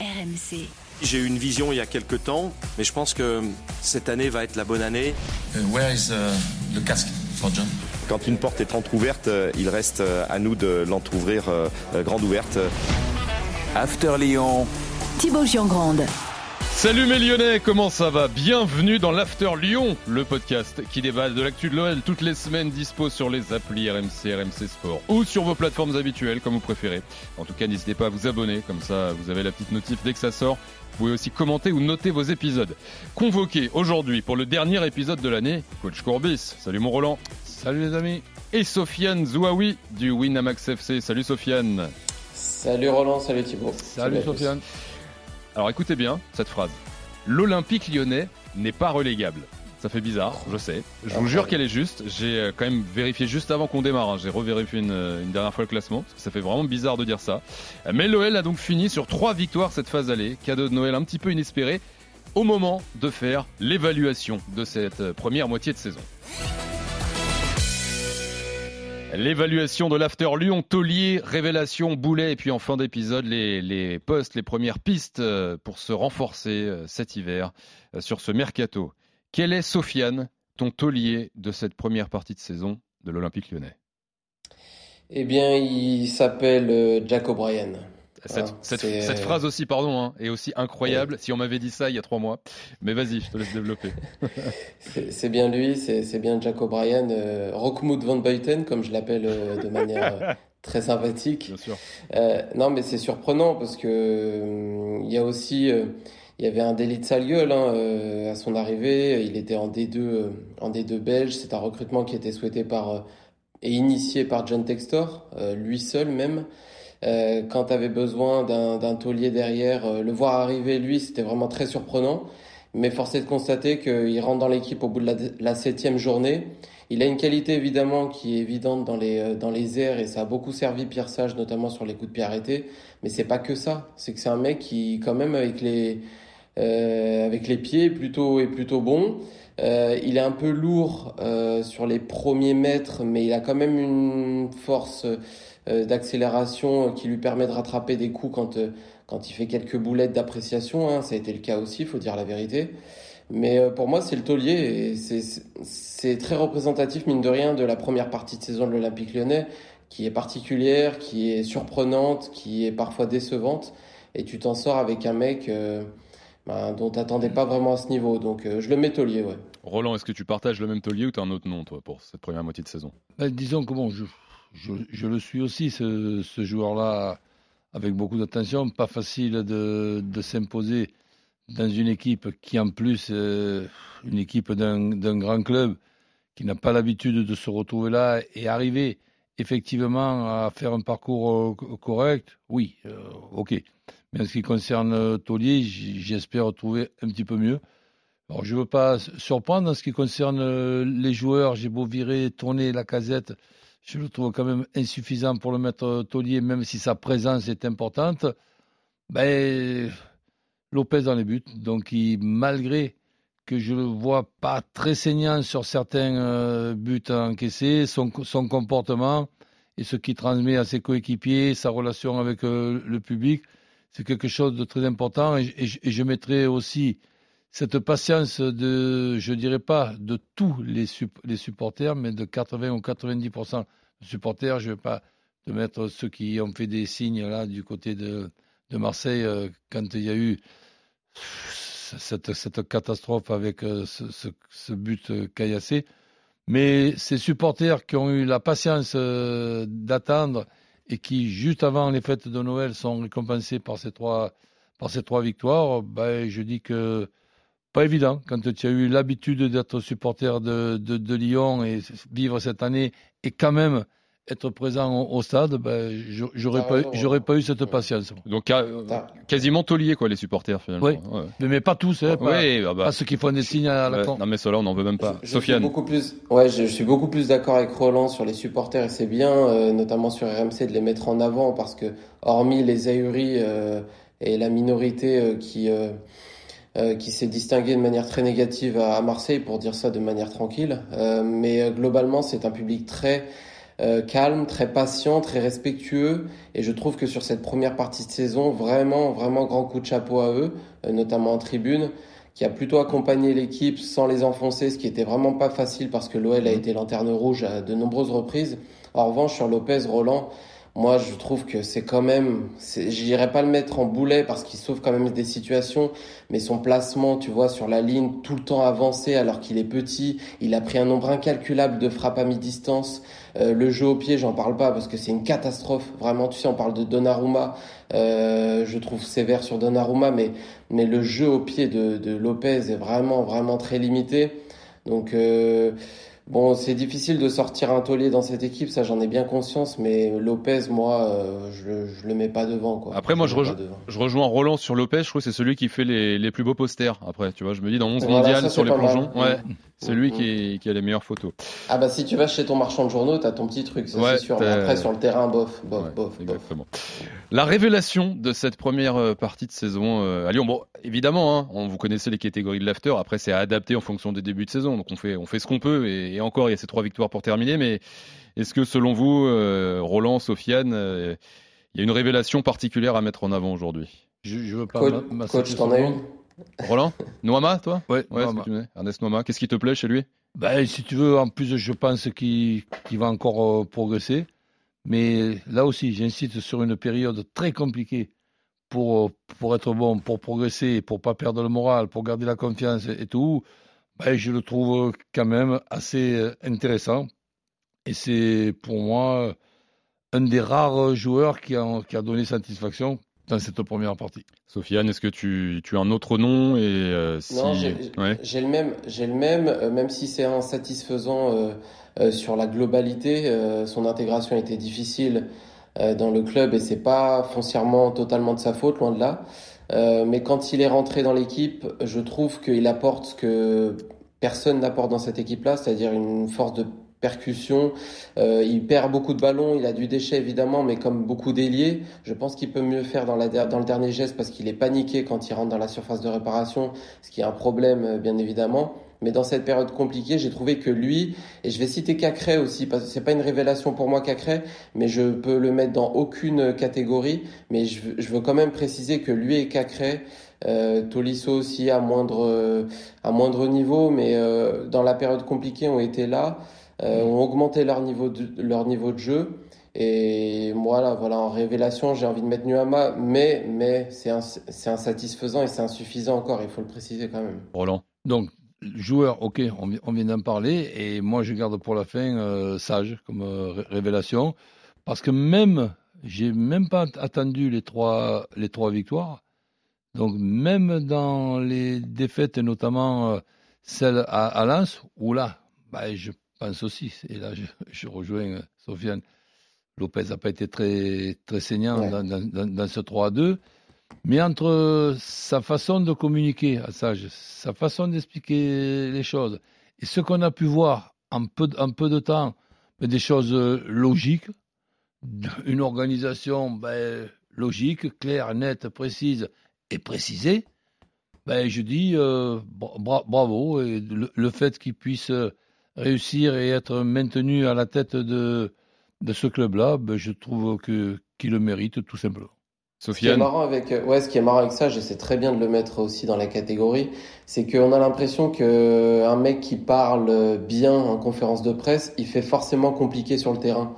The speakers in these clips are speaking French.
RMC. J'ai eu une vision il y a quelques temps, mais je pense que cette année va être la bonne année. Uh, where is uh, the casque for John? Quand une porte est entrouverte, euh, il reste euh, à nous de l'entrouvrir euh, euh, grande ouverte. After Lyon, Thibaut Giangrande. Salut mes Lyonnais, comment ça va? Bienvenue dans l'After Lyon, le podcast qui débat de l'actu de l'OL toutes les semaines dispo sur les applis RMC, RMC Sport ou sur vos plateformes habituelles comme vous préférez. En tout cas, n'hésitez pas à vous abonner, comme ça vous avez la petite notif dès que ça sort. Vous pouvez aussi commenter ou noter vos épisodes. Convoqué aujourd'hui pour le dernier épisode de l'année, Coach Courbis. Salut mon Roland. Salut les amis. Et Sofiane Zouaoui du Winamax FC. Salut Sofiane. Salut Roland, salut Thibaut. Salut Sofiane. Alors écoutez bien cette phrase. L'Olympique lyonnais n'est pas relégable. Ça fait bizarre, je sais. Je vous jure qu'elle est juste. J'ai euh, quand même vérifié juste avant qu'on démarre. hein. J'ai revérifié une, euh, une dernière fois le classement. Parce que ça fait vraiment bizarre de dire ça. Mais l'OL a donc fini sur trois victoires cette phase allée. Cadeau de Noël un petit peu inespéré. Au moment de faire l'évaluation de cette euh, première moitié de saison. L'évaluation de l'After Lyon, Taulier, Révélation, Boulet, et puis en fin d'épisode, les, postes, les premières pistes euh, pour se renforcer euh, cet hiver euh, sur ce mercato. Quel est, Sofiane, ton taulier de cette première partie de saison de l'Olympique lyonnais? Eh bien, il s'appelle Jack O'Brien. Cette, Voilà, cette- c'est- cette phrase aussi, pardon, hein, est aussi incroyable si on m'avait dit ça il y a trois mois. Mais vas-y, je te laisse développer. C'est bien lui, c'est bien Jack O'Brien. Euh, Rockmut van Buiten, comme je l'appelle euh, de manière euh, très sympathique. Bien sûr. Euh, non, mais c'est surprenant parce que euh, il y a aussi, il y avait un délit de sale gueule hein, à son arrivée. Il était en D2, euh, en D2 belge. C'est un recrutement qui était souhaité par et initié par John Textor, lui seul même. Euh, quand tu avais besoin d'un taulier derrière, euh, le voir arriver, lui, c'était vraiment très surprenant. Mais force est de constater qu'il rentre dans l'équipe au bout de la, la septième journée. Il a une qualité évidemment qui est évidente dans les, euh, dans les airs et ça a beaucoup servi Pierre Sage, notamment sur les coups de pied arrêtés. Mais c'est pas que ça. C'est que c'est un mec qui, quand même, avec les, euh, avec les pieds, est plutôt, est plutôt bon. Euh, il est un peu lourd euh, sur les premiers mètres, mais il a quand même une force d'accélération qui lui permet de rattraper des coups quand, euh, quand il fait quelques boulettes d'appréciation. Hein. Ça a été le cas aussi, il faut dire la vérité. Mais euh, pour moi, c'est le taulier et c'est- très représentatif, mine de rien, de la première partie de saison de l'Olympique lyonnais, qui est particulière, qui est surprenante, qui est parfois décevante. Et tu t'en sors avec un mec euh, ben, dont t'attendais pas vraiment à ce niveau. Donc euh, je le mets taulier, ouais. Roland, est-ce que tu partages le même taulier ou tu as un autre nom, toi, pour cette première moitié de saison? Ben, disons que bon, je, je, le suis aussi, ce, joueur-là, avec beaucoup d'attention. Pas facile de, s'imposer dans une équipe qui, en plus, euh, une équipe d'un grand club, qui n'a pas l'habitude de se retrouver là et arriver effectivement à faire un parcours euh, co- correct. Oui, euh, ok. Mais en ce qui concerne euh, Taulier, j'espère trouver un petit peu mieux. Je ne veux pas surprendre en ce qui concerne les joueurs. J'ai beau virer, tourner la casette. Je le trouve quand même insuffisant pour le euh, taulier, même si sa présence est importante. Ben, Lopez dans les buts. Donc, il- malgré que je le vois pas très saignant sur certains euh, buts encaissés, son, comportement et ce qu'il transmet à ses coéquipiers, sa relation avec euh, le public, c'est quelque chose de très important. Et je mettrai aussi cette patience de, je dirais pas de tous les, les supporters, mais de 80 ou 90% de supporters. Je vais pas te mettre ceux qui ont fait des signes là du côté de, de Marseille euh, quand il y a eu cette, cette catastrophe avec euh, ce, but euh, caillassé. Mais ces supporters qui ont eu la patience d'attendre et qui, juste avant les fêtes de Noël, sont récompensés par ces trois, par ces trois victoires, ben, je dis que pas évident quand tu as eu l'habitude d'être supporter de, de, de Lyon et vivre cette année et quand même être présent au, au stade, ben, je- j'aurais pas, j'aurais eu cette patience. Donc, euh, quasiment taulier, quoi, les supporters, finalement. Oui. Ouais. Mais, mais pas tous, hein, pas, Oui, ah bah, pas ceux qui font des signes à la ouais, con. non, mais cela, on n'en veut même pas. Je- je suis Sofiane. beaucoup plus, ouais, je, je suis beaucoup plus d'accord avec Roland sur les supporters et c'est bien, euh, notamment sur RMC, de les mettre en avant parce que, hormis les ahuris euh, et la minorité euh, qui, euh, qui s'est distinguée de manière très négative à, à Marseille, pour dire ça de manière tranquille, euh, mais euh, globalement, c'est un public très euh, calme, très patient, très respectueux. Et je trouve que sur cette première partie de saison, vraiment, vraiment grand coup de chapeau à eux, euh, notamment en tribune, qui a plutôt accompagné l'équipe sans les enfoncer, ce qui était vraiment pas facile parce que l'OL a été lanterne rouge à de nombreuses reprises. En revanche, sur Lopez, Roland, moi, je trouve que c'est quand même, j'irais pas le mettre en boulet parce qu'il sauve quand même des situations, mais son placement, tu vois, sur la ligne, tout le temps avancé alors qu'il est petit, il a pris un nombre incalculable de frappes à mi-distance. Euh, le jeu au pied, j'en parle pas parce que c'est une catastrophe. Vraiment, tu sais, on parle de Donnarumma, euh, je trouve sévère sur Donnarumma, mais mais le jeu au pied de, de Lopez est vraiment vraiment très limité. Donc euh, Bon, c'est difficile de sortir un taulier dans cette équipe, ça j'en ai bien conscience, mais Lopez, moi, euh, je, je le mets pas devant. Quoi. Après, moi, je, je, rejoins Roland sur Lopez, je trouve que c'est celui qui fait les, les, plus beaux posters. Après, tu vois, je me dis dans 11 mondial sur les plongeons, ouais, c'est lui qui, qui, a les meilleures photos. Ah bah si tu vas chez ton marchand de journaux, t'as ton petit truc, ça c'est sûr. après, sur le terrain, bof, bof, bof, exactement. La révélation de cette première euh, partie de saison euh, à Lyon, bon, évidemment, hein, on, vous connaissez les catégories de l'after, après c'est adapté en fonction des débuts de saison, donc on fait, on fait ce qu'on peut et et encore, il y a ces trois victoires pour terminer. Mais est-ce que, selon vous, euh, Roland, Sofiane, euh, il y a une révélation particulière à mettre en avant aujourd'hui? Je, je, veux pas. Coach t'en as une? Roland Noama, toi? Ouais, Ernest Noama, qu'est-ce qui te plaît chez lui? Ben, Si tu veux, en plus, je pense qu'il va encore euh, progresser. Mais là aussi, j'insiste sur une période très compliquée pour, pour être bon, pour progresser, pour pas perdre le moral, pour garder la confiance et tout. Ben, je le trouve quand même assez euh, intéressant. Et c'est pour moi un des rares joueurs qui a, qui a donné satisfaction dans cette première partie. Sofiane, est-ce que tu, tu, as un autre nom et euh, Non, j'ai le même, j'ai le même, euh, même si c'est insatisfaisant sur la globalité, son intégration a été difficile dans le club et c'est pas foncièrement totalement de sa faute, loin de là. Euh, mais quand il est rentré dans l'équipe, je trouve qu'il apporte ce que personne n'apporte dans cette équipe-là, c'est-à-dire une force de percussion. Euh, il perd beaucoup de ballons, il a du déchet évidemment, mais comme beaucoup d'ailiers, je pense qu'il peut mieux faire dans, la, dans le dernier geste parce qu'il est paniqué quand il rentre dans la surface de réparation, ce qui est un problème euh, bien évidemment. Mais dans cette période compliquée, j'ai trouvé que lui, et je vais citer Cacré aussi, parce que c'est pas une révélation pour moi Cacré, mais je peux le mettre dans aucune catégorie. Mais je, je veux quand même préciser que lui et Cacré, euh, Tolisso aussi à moindre, à moindre niveau, mais euh, dans la période compliquée ont été là, euh, ont augmenté leur niveau de, leur niveau de jeu. Et moi, là, voilà, en révélation, j'ai envie de mettre Nuama, mais, mais c'est insatisfaisant et c'est insuffisant encore, il faut le préciser quand même. Roland. Donc, Joueur, ok, on, vient d'en parler, et moi je garde pour la fin euh, Sage comme euh, révélation, parce que même, j'ai même pas attendu les trois, les trois victoires, donc même dans les défaites, notamment euh, celle à, à Lens, où là, bah, je pense aussi, et là je, je rejoins Sofiane, Lopez n'a pas été très, très saignant dans, dans, dans, ce 3 2, mais entre sa façon de communiquer à Sage, sa façon d'expliquer les choses, et ce qu'on a pu voir en peu, en peu de temps, des choses logiques, une organisation ben, logique, claire, nette, précise et précisée, ben, je dis euh, bravo. Et le, fait qu'il puisse réussir et être maintenu à la tête de, de ce club-là, ben, je trouve qu'il le mérite tout simplement. Ce qui est marrant avec, euh, ouais, ce qui est marrant avec ça, j'essaie très bien de le mettre aussi dans la catégorie, c'est qu'on a l'impression que un mec qui parle bien en conférence de presse, il fait forcément compliqué sur le terrain.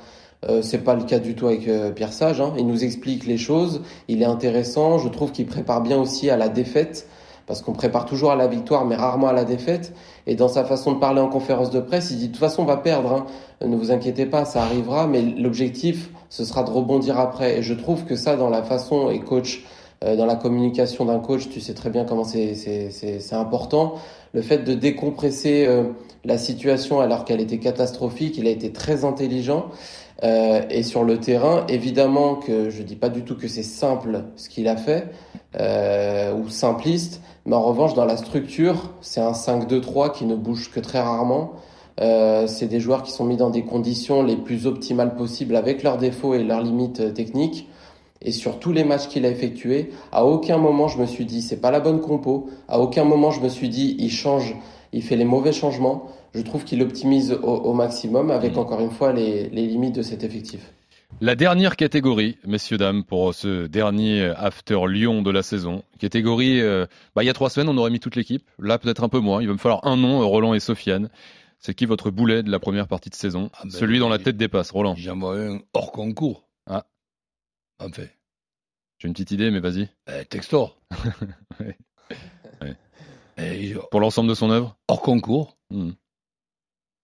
Euh, c'est pas le cas du tout avec euh, Pierre Sage. Hein. Il nous explique les choses, il est intéressant. Je trouve qu'il prépare bien aussi à la défaite, parce qu'on prépare toujours à la victoire, mais rarement à la défaite. Et dans sa façon de parler en conférence de presse, il dit de toute façon on va perdre. Hein. Ne vous inquiétez pas, ça arrivera. Mais l'objectif, ce sera de rebondir après. Et je trouve que ça, dans la façon, et coach, euh, dans la communication d'un coach, tu sais très bien comment c'est important. Le fait de décompresser euh, la situation alors qu'elle était catastrophique, il a été très intelligent. Euh, et sur le terrain, évidemment que je dis pas du tout que c'est simple ce qu'il a fait ou simpliste, mais en revanche dans la structure, c'est un 5-2-3 qui ne bouge que très rarement. Euh, c'est des joueurs qui sont mis dans des conditions les plus optimales possibles avec leurs défauts et leurs limites euh, techniques. Et sur tous les matchs qu'il a effectués, à aucun moment je me suis dit c'est pas la bonne compo. À aucun moment je me suis dit il change, il fait les mauvais changements. Je trouve qu'il optimise au, maximum avec encore une fois les, les limites de cet effectif. La dernière catégorie, messieurs, dames, pour ce dernier After Lyon de la saison. Catégorie, euh, bah, il y a trois semaines, on aurait mis toute l'équipe. Là, peut-être un peu moins. Il va me falloir un nom, Roland et Sofiane. C'est qui votre boulet de la première partie de saison? Ah, ben, Celui dont la tête dépasse, Roland. J'en un hors concours. Ah. En fait. J'ai une petite idée, mais vas-y. Eh, Textor. Eh, pour l'ensemble de son œuvre? Hors concours. Hmm.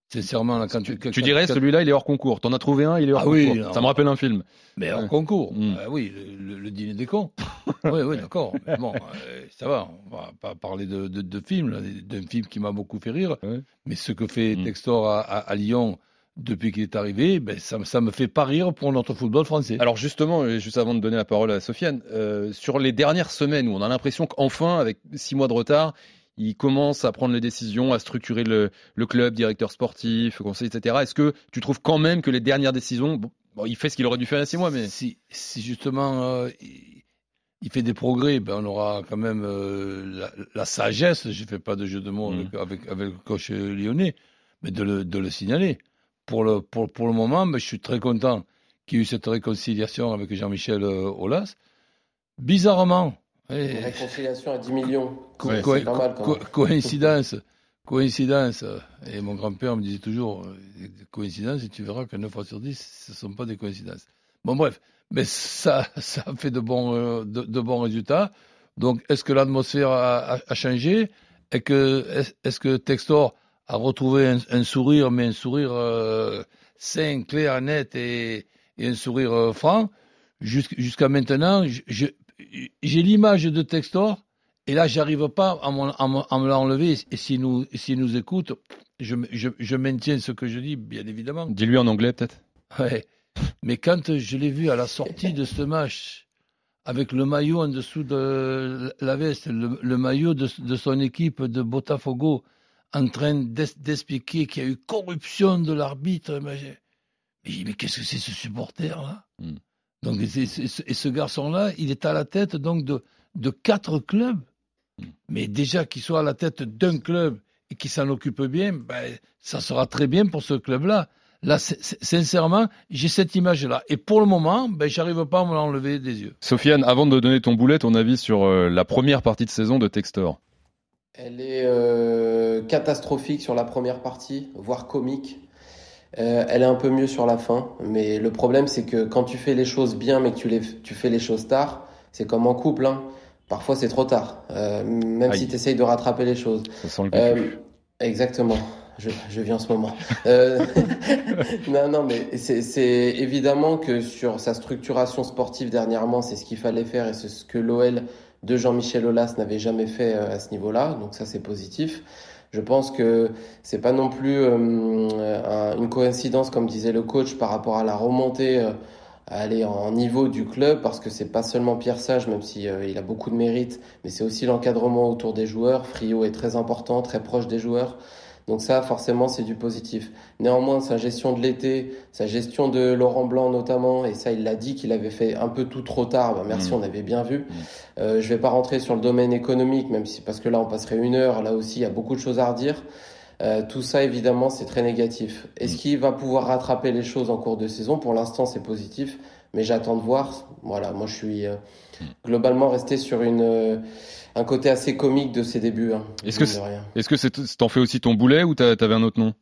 Sincèrement, là, quand tu, tu dirais celui-là, il est hors concours. T'en as trouvé un, il est hors ah concours. Oui, ça me rappelle un film. Mais hors concours. Hmm. Bah oui, le, dîner des cons. oui, oui, d'accord. bon, euh, ça va. On va pas parler de, de, de film, d'un film qui m'a beaucoup fait rire. Mais ce que fait hmm. Textor à, à, Lyon depuis qu'il est arrivé, ben, ça, ça me fait pas rire pour notre football français. Alors justement, juste avant de donner la parole à Sofiane, euh, sur les dernières semaines où on a l'impression qu'enfin, avec six mois de retard, il commence à prendre les décisions, à structurer le, club, directeur sportif, conseil, etc. Est-ce que tu trouves quand même que les dernières décisions, bon, il fait ce qu'il aurait dû faire il y a six mois, mais si, si justement euh, il, fait des progrès, ben on aura quand même euh, la, sagesse. Je fais pas de jeu de mots avec, avec, le coach lyonnais, mais de le, de le signaler. Pour le, pour, pour le moment, ben, je suis très content qu'il y ait eu cette réconciliation avec Jean-Michel euh, Aulas. Bizarrement, une réconciliation à 10 millions. coïncidence. Coïncidence. Et mon grand-père me disait toujours, euh, coïncidence, et tu verras que 9 fois sur 10, ce ne sont pas des coïncidences. Bon, bref. Mais ça, ça fait de bons, euh, de, bons résultats. Donc, est-ce que l'atmosphère a, changé? Est-ce que, est que Textor a retrouvé un, sourire, mais un sourire euh, sain, clair, net et, un sourire franc? Jusqu'à maintenant, je, j'ai l'image de Textor, et là, j'arrive pas à, me l'enlever. Et s'il nous, nous écoute, je, je, maintiens ce que je dis, bien évidemment. Dis-lui en anglais, peut-être. Ouais. Mais quand je l'ai vu à la sortie de ce match, avec le maillot en dessous de la veste, le, maillot de, son équipe de Botafogo, en train d'expliquer qu'il y a eu corruption de l'arbitre, mais, mais qu'est-ce que c'est ce supporter-là? Hmm. Donc, et, ce garçon-là, il est à la tête donc de, de quatre clubs. Mais déjà qu'il soit à la tête d'un club et qu'il s'en occupe bien, ben, ça sera très bien pour ce club-là. Là, sincèrement, j'ai cette image-là. Et pour le moment, ben, j'arrive pas à me l'enlever des yeux. Sofiane, avant de donner ton boulet, ton avis sur euh, la première partie de saison de Textor Elle est euh, catastrophique sur la première partie, voire comique. Euh, elle est un peu mieux sur la fin, mais le problème c'est que quand tu fais les choses bien mais que tu, les, tu fais les choses tard, c'est comme en couple, hein. parfois c'est trop tard, euh, même si tu essayes de rattraper les choses. euh, exactement, je, je vis en ce moment. Euh, non, non, mais c'est évidemment que sur sa structuration sportive dernièrement, c'est ce qu'il fallait faire et c'est ce que l'OL de Jean-Michel Aulas n'avait jamais fait à ce niveau-là, donc ça c'est positif. Je pense que c'est pas non plus euh, une coïncidence, comme disait le coach, par rapport à la remontée euh, à aller en niveau du club, parce que c'est pas seulement Pierre Sage, même si euh, a beaucoup de mérite, mais c'est aussi l'encadrement autour des joueurs. Frio est très important, très proche des joueurs. Donc ça, forcément, c'est du positif. Néanmoins, sa gestion de l'été, sa gestion de Laurent Blanc notamment, et ça, il l'a dit qu'il avait fait un peu tout trop tard. Bah, merci, mm. on avait bien vu. Mm. Euh, je vais pas rentrer sur le domaine économique, même si parce que là, on passerait une heure. Là aussi, il y a beaucoup de choses à redire. Euh, tout ça, évidemment, c'est très négatif. Est-ce mm. qu'il va pouvoir rattraper les choses en cours de saison? Pour l'instant, c'est positif, mais j'attends de voir. Voilà, moi, je suis euh, globalement resté sur une euh, un côté assez comique de ses débuts. Hein, est-ce que est-ce que t'en fais aussi ton boulet ou t'avais un autre nom?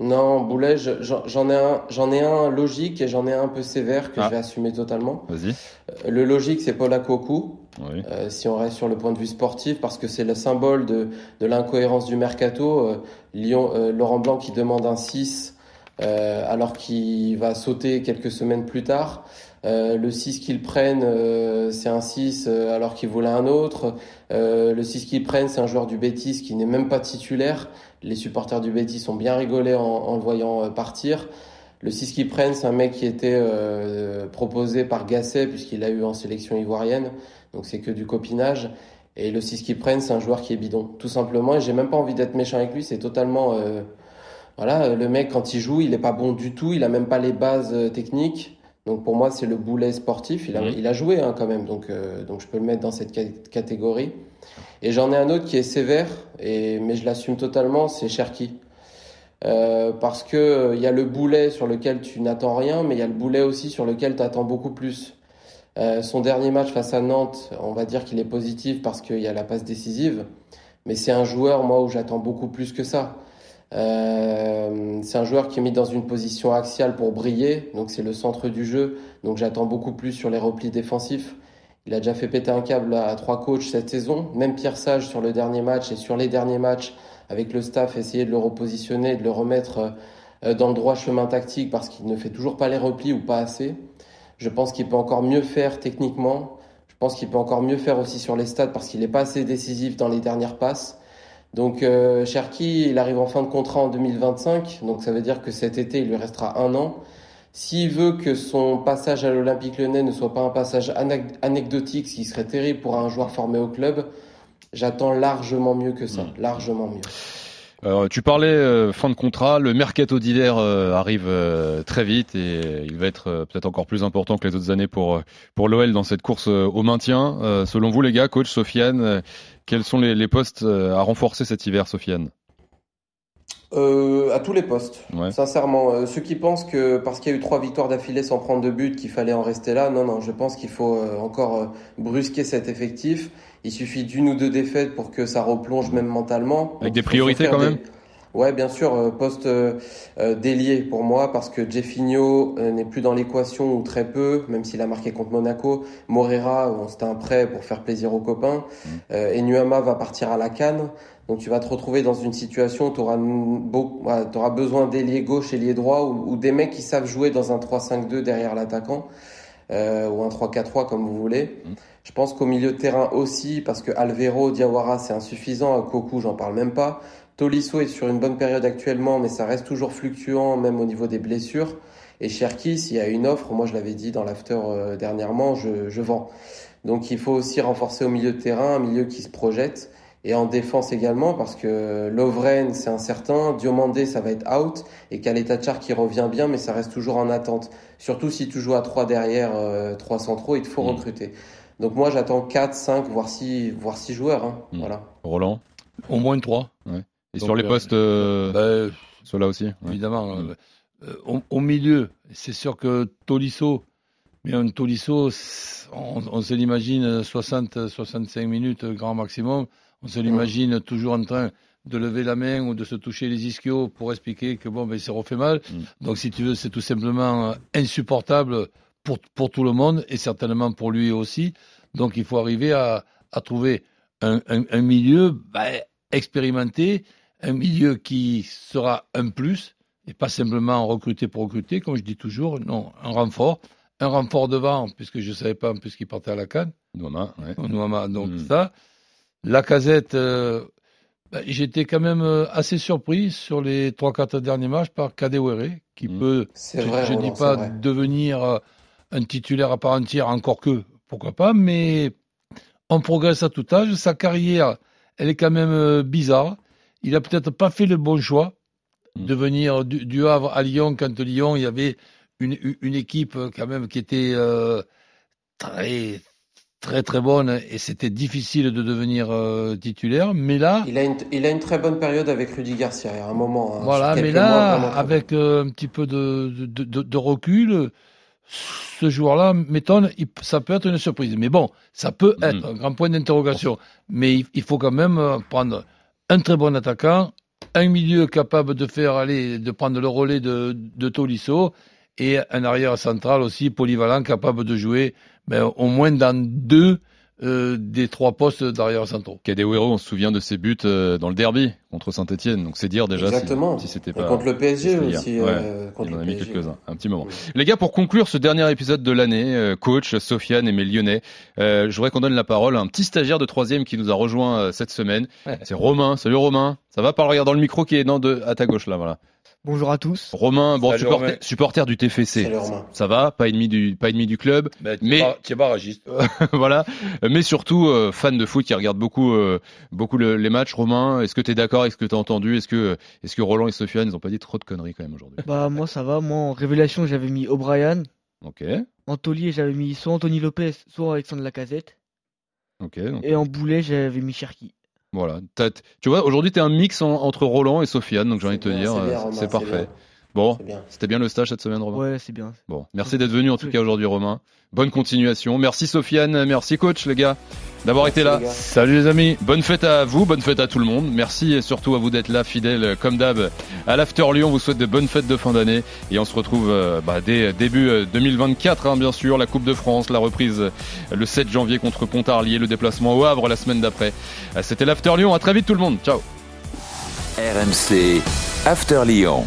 Non, boulet, j'en ai un, j'en ai un logique et j'en ai un un peu sévère que ah. je vais assumer totalement. Vas-y. Euh, le logique, c'est Paul Akoku. Oui. Euh, si on reste sur le point de vue sportif, parce que c'est le symbole de, de l'incohérence du mercato. Euh, Lyon, Laurent Blanc qui demande un 6 alors qu'il va sauter quelques semaines plus tard. Euh, le 6 qu'ils prennent, euh, c'est un 6 euh, alors qu'ils voulaient un autre. le 6 qu'ils prennent, c'est un joueur du Bétis qui n'est même pas titulaire. Les supporters du Bétis ont bien rigolé en, en le voyant partir. Le 6 qu'ils prennent, c'est un mec qui était proposé par Gasset puisqu'il a eu en sélection ivoirienne. Donc c'est que du copinage. Et le 6 qu'ils prennent, c'est un joueur qui est bidon, tout simplement. Et j'ai même pas envie d'être méchant avec lui. C'est totalement, voilà, le mec quand il joue, il est pas bon du tout. Il a même pas les bases techniques. Donc pour moi, c'est le boulet sportif. Il a, Mhm. il a joué hein, quand même, donc, euh, donc je peux le mettre dans cette ca- catégorie. Et j'en ai un autre qui est sévère, et, mais je l'assume totalement, c'est Cherki. Euh, parce que euh, il y a le boulet sur lequel tu n'attends rien, mais il y a le boulet aussi sur lequel tu attends beaucoup plus. Euh, son dernier match face à Nantes, on va dire qu'il est positif parce qu'il y a la passe décisive, mais c'est un joueur, moi, où j'attends beaucoup plus que ça. Euh, c'est un joueur qui est mis dans une position axiale pour briller, donc c'est le centre du jeu, donc j'attends beaucoup plus sur les replis défensifs. Il a déjà fait péter un câble à trois coachs cette saison, même Pierre Sage sur le dernier match et sur les derniers matchs avec le staff, essayer de le repositionner, de le remettre euh, dans le droit chemin tactique parce qu'il ne fait toujours pas les replis ou pas assez. Je pense qu'il peut encore mieux faire techniquement. Je pense qu'il peut encore mieux faire aussi sur les stats parce qu'il n'est pas assez décisif dans les dernières passes. Donc euh, Cherki, il arrive en fin de contrat en 2025, donc ça veut dire que cet été, il lui restera un an. S'il veut que son passage à l'Olympique Lyonnais ne soit pas un passage anecdotique, ce qui serait terrible pour un joueur formé au club, j'attends largement mieux que ça, largement mieux. Alors, tu parlais euh, fin de contrat, le mercato d'hiver euh, arrive euh, très vite et il va être euh, peut-être encore plus important que les autres années pour euh, pour l'OL dans cette course euh, au maintien. Euh, selon vous les gars, coach Sofiane, euh, quels sont les, postes euh, à renforcer cet hiver, Sofiane? Euh, à tous les postes. Ouais. Sincèrement, euh, ceux qui pensent que parce qu'il y a eu trois victoires d'affilée sans prendre de but, qu'il fallait en rester là, non, non, je pense qu'il faut euh, encore euh, brusquer cet effectif. Il suffit d'une ou deux défaites pour que ça replonge même mentalement. Avec Donc, des priorités quand des- même Ouais, bien sûr, euh, poste euh, délié pour moi parce que Jeffinho euh, n'est plus dans l'équation ou très peu, même s'il a marqué contre Monaco. Morera, bon, c'était un prêt pour faire plaisir aux copains. Euh, et Nuama va partir à la Cannes. Donc tu vas te retrouver dans une situation où tu auras, besoin d'ailier gauche et ailier droit ou, ou des mecs qui savent jouer dans un 3-5-2 derrière l'attaquant euh, ou un 3-4-3 comme vous voulez. Mhm. Je pense qu'au milieu de terrain aussi, parce que Alvero, Diawara, c'est insuffisant. Koku, j'en parle même pas. Tolisso est sur une bonne période actuellement, mais ça reste toujours fluctuant, même au niveau des blessures. Et Cherki, s'il y a une offre, moi je l'avais dit dans l'after euh, dernièrement, je, je vends. Donc il faut aussi renforcer au milieu de terrain, un milieu qui se projette. Et en défense également, parce que Lovren, c'est incertain, Diomandé, ça va être out, et Kaletachar qui revient bien, mais ça reste toujours en attente. Surtout si tu joues à 3 derrière, euh, 3 centraux, il te faut Mm. recruter. Donc moi j'attends 4, 5, voire 6, voire 6 joueurs. Hein. Mm. Voilà. Roland Au moins trois. Et Donc, sur les euh, postes, euh, Ben, ceux-là aussi ouais. évidemment. Mm. euh, au, au milieu, c'est sûr que Tolisso, mais un Tolisso, on, on se l'imagine 60-65 minutes grand maximum. On se l'imagine toujours en train de lever la main ou de se toucher les ischios pour expliquer que bon, ben, il s'est refait mal. Mm. Donc, si tu veux, c'est tout simplement euh, insupportable pour, pour tout le monde et certainement pour lui aussi. Donc, il faut arriver à, à trouver un, un, un milieu ben, expérimenté, un milieu qui sera un plus et pas simplement recruter pour recruter, comme je dis toujours, non, un renfort. Un renfort devant, puisque je ne savais pas en plus qu'il partait à la canne. Nouama, ouais. Nouama, donc Mm. ça. La casette, euh, ben, j'étais quand même euh, assez surpris sur les 3-4 derniers matchs par Kadewere, qui Mm. peut, je vrai, ne dis pas devenir euh, un titulaire à part entière, encore que, pourquoi pas, mais on progresse à tout âge. Sa carrière, elle est quand même bizarre. Il a peut-être pas fait le bon choix Mm. de venir du, du Havre à Lyon quand Lyon, il y avait une, une équipe quand même qui était euh, très très très bonne et c'était difficile de devenir euh, titulaire. Mais là, Il a, une, il a une très bonne période avec Rudy Garcia, il y a un moment. hein, voilà, mais mois, là, avec euh, un petit peu de, de, de, de recul, ce joueur-là m'étonne. Ça peut être une surprise. Mais bon, ça peut Mhm. être un grand point d'interrogation. Mais il, il faut quand même euh, prendre un très bon attaquant, un milieu capable de faire aller, de prendre le relais de, de Tolisso et un arrière central aussi polyvalent capable de jouer ben, au moins dans deux euh, des trois postes d'arrière centraux. Kadewere, on se souvient de ses buts euh, dans le derby contre Saint-Etienne, donc c'est dire déjà si- Exactement. si, c'était Et pas... contre le PSG aussi. euh, contre Il en a mis quelques-uns, un petit moment. Oui. Les gars, pour conclure ce dernier épisode de l'année, euh, coach, Sofiane et mes Lyonnais, euh, je voudrais qu'on donne la parole à un petit stagiaire de troisième qui nous a rejoint euh, cette semaine. Ouais. C'est Romain. Salut Romain. Ça va par le regard dans le micro qui est non, de, à ta gauche là, voilà. Bonjour à tous. Romain, bon, Salut, supporter, Romain. supporter du TFC. Salut, Romain. Ça va, pas ennemi du, pas ennemi du club, Ben, Mais- tu es barragiste. voilà. Mais surtout euh, fan de foot qui regarde beaucoup, euh, beaucoup le- les matchs. Romain, est-ce que tu es d'accord avec ce que tu as entendu? Est-ce que, est-ce que Roland et Sofiane, ils ont pas dit trop de conneries quand même aujourd'hui? Bah moi ça va, moi en révélation j'avais mis O'Brien, Ok. En taulier, j'avais mis soit Anthony Lopez, soit Alexandre Lacazette. Ok. donc, Et en boulet, j'avais mis Cherki. Voilà. Tu vois, aujourd'hui, tu es un mix en- entre Roland et Sofiane, donc j'ai envie de te bien, dire, c'est euh, c'est parfait. Bon, bien. c'était bien le stage cette semaine, Romain Ouais, c'est bien. Bon, merci d'être venu en tout cas aujourd'hui, Romain. Bonne continuation. Merci Sofiane, merci coach, les gars, d'avoir été là. les. Salut les amis. Bonne fête à vous, bonne fête à tout le monde. Merci et surtout à vous d'être là, fidèles comme d'hab à l'After Lyon. On vous souhaite de bonnes fêtes de fin d'année et on se retrouve euh, bah, dès début euh, 2024, hein, bien sûr. La Coupe de France, la reprise euh, le 7 janvier contre Pontarlier, le déplacement au Havre la semaine d'après. Euh, C'était l'After Lyon. À très vite tout le monde. Ciao. RMC After Lyon.